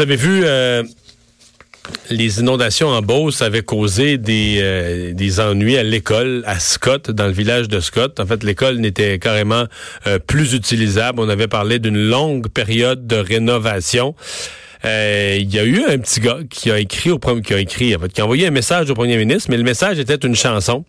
Vous avez vu, euh, les inondations en Beauce avaient causé des, euh, des ennuis à l'école, à Scott, dans le village de Scott. En fait, l'école n'était carrément euh, plus utilisable. On avait parlé d'une longue période de rénovation. Il y a eu un petit gars qui a écrit au premier, qui a écrit, qui a envoyé un message au premier ministre, mais le message était une chanson.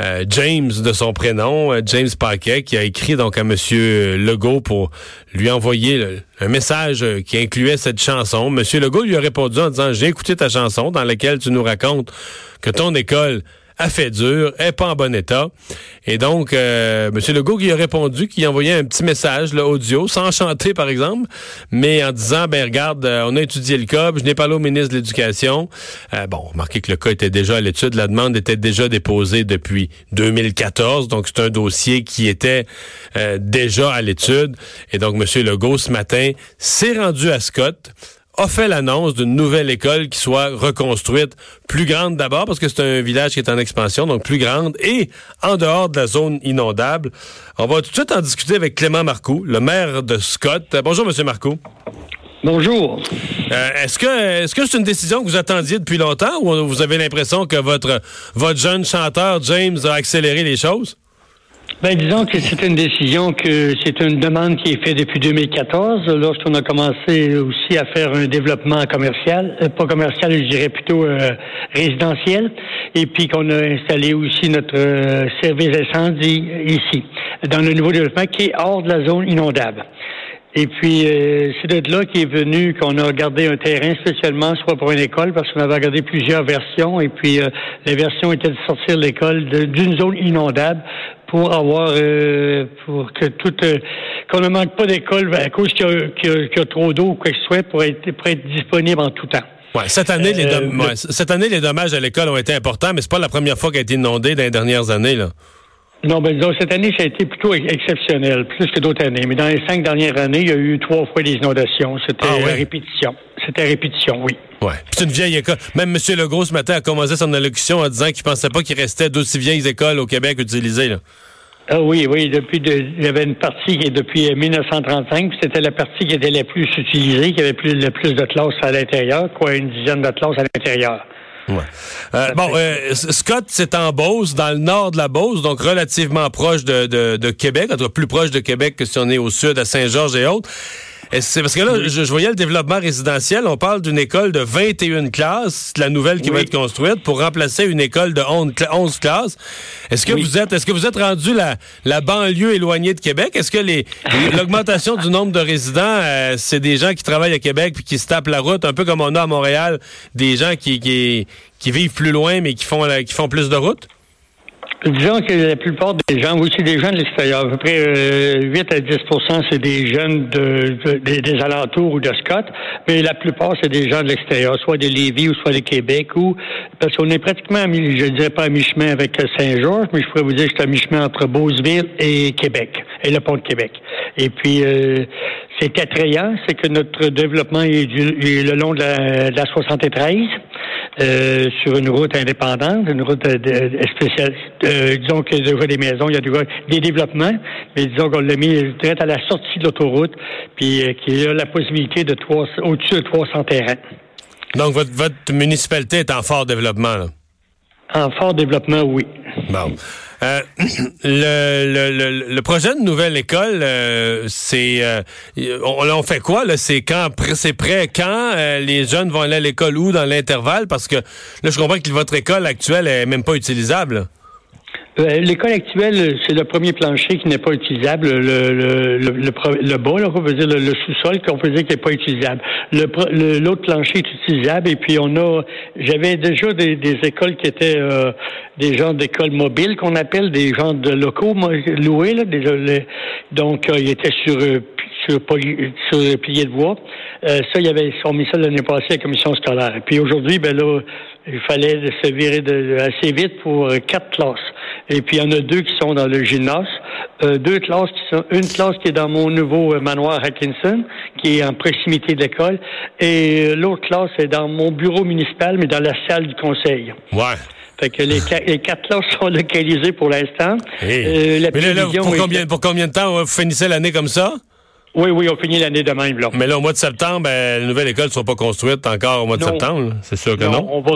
Euh, James de son prénom, euh, James Paquet, qui a écrit donc à Monsieur Legault pour lui envoyer un message euh, qui incluait cette chanson. Monsieur Legault lui a répondu en disant j'ai écouté ta chanson dans laquelle tu nous racontes que ton école a fait dur, est pas en bon état. Et donc, euh, M. Legault qui a répondu, qui a envoyé un petit message, là, audio, sans chanter par exemple, mais en disant, ben regarde, euh, on a étudié le cas, je n'ai parlé au ministre de l'Éducation. Euh, bon, remarquez que le cas était déjà à l'étude, la demande était déjà déposée depuis 2014, donc c'est un dossier qui était euh, déjà à l'étude. Et donc, M. Legault, ce matin, s'est rendu à Scott a fait l'annonce d'une nouvelle école qui soit reconstruite, plus grande d'abord parce que c'est un village qui est en expansion, donc plus grande et en dehors de la zone inondable. On va tout de suite en discuter avec Clément Marcoux, le maire de Scott. Bonjour, Monsieur Marcoux. Bonjour. Euh, est-ce que est-ce que c'est une décision que vous attendiez depuis longtemps ou vous avez l'impression que votre votre jeune chanteur James a accéléré les choses? Ben, disons que c'est une décision que c'est une demande qui est faite depuis 2014, lorsqu'on a commencé aussi à faire un développement commercial, euh, pas commercial, je dirais plutôt euh, résidentiel, et puis qu'on a installé aussi notre euh, service incendie ici, dans le nouveau développement qui est hors de la zone inondable. Et puis, euh, c'est de là qui est venu qu'on a regardé un terrain spécialement, soit pour une école, parce qu'on avait regardé plusieurs versions. Et puis, euh, la version était de sortir l'école d'une zone inondable pour avoir, euh, pour que tout, qu'on ne manque pas d'école à cause qu'il y, a, trop d'eau ou quoi que ce soit pour être, pour être disponible en tout temps. Ouais, cette année, les cette année, les dommages à l'école ont été importants, mais c'est pas la première fois qu'elle a été inondée dans les dernières années, là. Non, ben disons, cette année, ça a été plutôt exceptionnel, plus que d'autres années. Mais dans les cinq dernières années, il y a eu trois fois des inondations. C'était ah, répétition. C'était répétition, oui. Ouais. C'est une vieille école. Même M. Legault, ce matin, a commencé son allocution en disant qu'il pensait pas qu'il restait d'aussi vieilles écoles au Québec utilisées. Là. Ah oui, oui. Depuis, il y avait une partie qui est depuis 1935, c'était la partie qui était la plus utilisée, qui avait plus, le plus de classes à l'intérieur, quoi, une dizaine de classes à l'intérieur. Ouais. Euh, bon, euh, Scott, c'est en Beauce, dans le nord de la Beauce, donc relativement proche de, de, de Québec, en tout cas plus proche de Québec que si on est au sud, à Saint-Georges et autres. C'est parce que là, je, voyais le développement résidentiel. On parle d'une école de 21 classes, la nouvelle qui va être construite pour remplacer une école de 11, classes. Est-ce que vous êtes, est-ce que vous êtes rendu la, la banlieue éloignée de Québec? Est-ce que les l'augmentation du nombre de résidents, euh, c'est des gens qui travaillent à Québec puis qui se tapent la route, un peu comme on a à Montréal, des gens qui, qui, qui vivent plus loin mais qui font qui font plus de route? Disons que la plupart des gens, aussi des gens de l'extérieur, à peu près 8 euh, à 10% c'est des jeunes de, des alentours ou de Scott, mais la plupart, c'est des gens de l'extérieur, soit de Lévis ou soit de Québec, ou parce qu'on est pratiquement, à mi, je dirais pas à mi-chemin avec Saint-Georges, mais je pourrais vous dire que c'est à mi-chemin entre Beauceville et Québec, et le pont de Québec. Et puis, euh, c'est attrayant, c'est que notre développement est, du, le long de la, de la 73. Euh, sur une route indépendante, une route spéciale. Euh, disons qu'il y a déjà des maisons, il y a des développements, mais disons qu'on l'a mis direct à la sortie de l'autoroute, puis euh, qu'il y a la possibilité de au-dessus de 300 terrains. Donc, votre, votre municipalité est en fort développement, là? En fort développement, oui. Bon. Euh, le, le, projet de nouvelle école, euh, c'est euh, on, on, fait quoi là? C'est quand c'est prêt quand les jeunes vont aller à l'école ou dans l'intervalle? Parce que là, je comprends que votre école actuelle est même pas utilisable. Euh, l'école actuelle, c'est le premier plancher qui n'est pas utilisable, le, le, le, le bas, on peut dire le, sous-sol qu'on peut dire qui n'est pas utilisable. L'autre plancher est utilisable et puis on a, j'avais déjà des, des, écoles qui étaient euh, des gens d'écoles mobiles qu'on appelle, des gens de locaux loués, là, des, donc euh, ils étaient sur sur, sur le pilier de bois. Euh, ça, il y avait ils ont mis ça l'année passée à la commission scolaire. Puis aujourd'hui, ben là, il fallait se virer de, assez vite pour euh, quatre classes. Et puis il y en a deux qui sont dans le gymnase, euh, deux classes qui sont une classe qui est dans mon nouveau manoir Atkinson, qui est en proximité de l'école, et l'autre classe est dans mon bureau municipal, mais dans la salle du conseil. Ouais. Fait que les, les quatre classes sont localisées pour l'instant. Euh, mais là, pour, combien, pour combien de temps vous finissez l'année comme ça? Oui, oui, on finit l'année de même. Là. Mais là, au mois de septembre, ben, la nouvelle école ne sera pas construite encore au mois de septembre. C'est sûr que non. On va,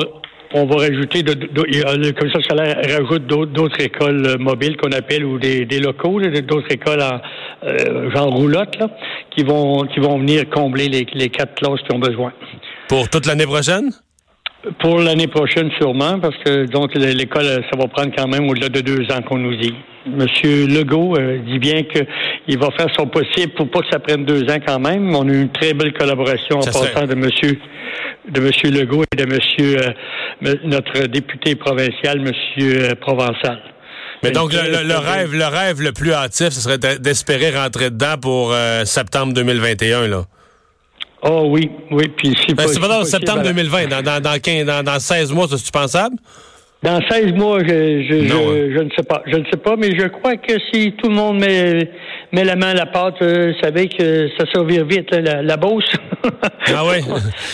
on va rajouter, de, de, le commissaire scolaire rajoute d'autres écoles euh, mobiles qu'on appelle ou des, des locaux, d'autres écoles en euh, genre roulotte, là, qui vont qui vont venir combler les, les quatre classes qui ont besoin. Pour toute l'année prochaine? Pour l'année prochaine, sûrement, parce que donc l'école, ça va prendre quand même au-delà de deux ans qu'on nous dit. Monsieur Legault euh, dit bien qu'il va faire son possible pour pas que ça prenne deux ans quand même. On a eu une très belle collaboration en passant de Monsieur de Monsieur Legault et de Monsieur euh, notre député provincial, Monsieur euh, Provençal. Mais donc le, rêve, le rêve le plus hâtif, ce serait d'espérer rentrer dedans pour septembre 2021 là. Oh oui, oui. Puis si ben, c'est pas dans septembre 2020, dans, dans, dans, 15, dans, dans 16 mois, c'est pensable? Dans 16 mois, je, je, je, hein. je, ne sais pas. Je ne sais pas, mais je crois que si tout le monde met, met la main à la pâte, euh, vous savez que ça survit vite, la, la bourse. ah oui?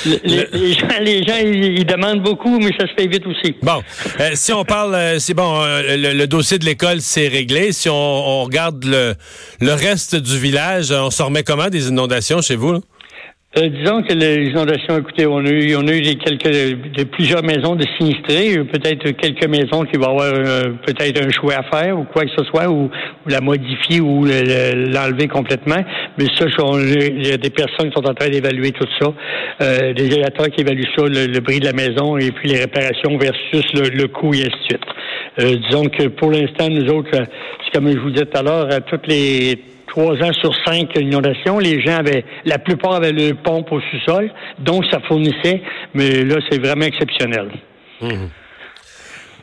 les, gens, les gens ils, demandent beaucoup, mais ça se fait vite aussi. Bon, euh, si on parle, euh, c'est bon, le, dossier de l'école, c'est réglé. Si on, on, regarde le, le reste du village, on se remet comment des inondations chez vous? Là? Euh, disons que les inondations, écoutez, on a eu, on a eu des quelques, de plusieurs maisons de sinistrés, peut-être quelques maisons qui vont avoir euh, peut-être un choix à faire ou quoi que ce soit, ou, la modifier ou l'enlever complètement. Mais ça, il y a des personnes qui sont en train d'évaluer tout ça, euh, des évaluateurs qui évaluent ça, le, le, prix de la maison et puis les réparations versus le, coût et ainsi de suite. Euh, disons que pour l'instant, nous autres, comme je vous disais tout à l'heure, toutes les trois ans sur cinq inondations. Les gens avaient, la plupart avaient le pompe au sous-sol, donc ça fournissait, mais là, c'est vraiment exceptionnel. Mhm.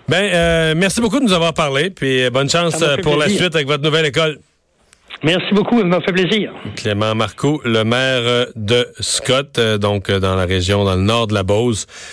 Ben, euh, merci beaucoup de nous avoir parlé, puis bonne chance euh, pour la suite avec votre nouvelle école. Merci beaucoup, ça m'a fait plaisir. Clément Marcoux, le maire de Scott, euh, donc dans la région, dans le nord de la Beauce.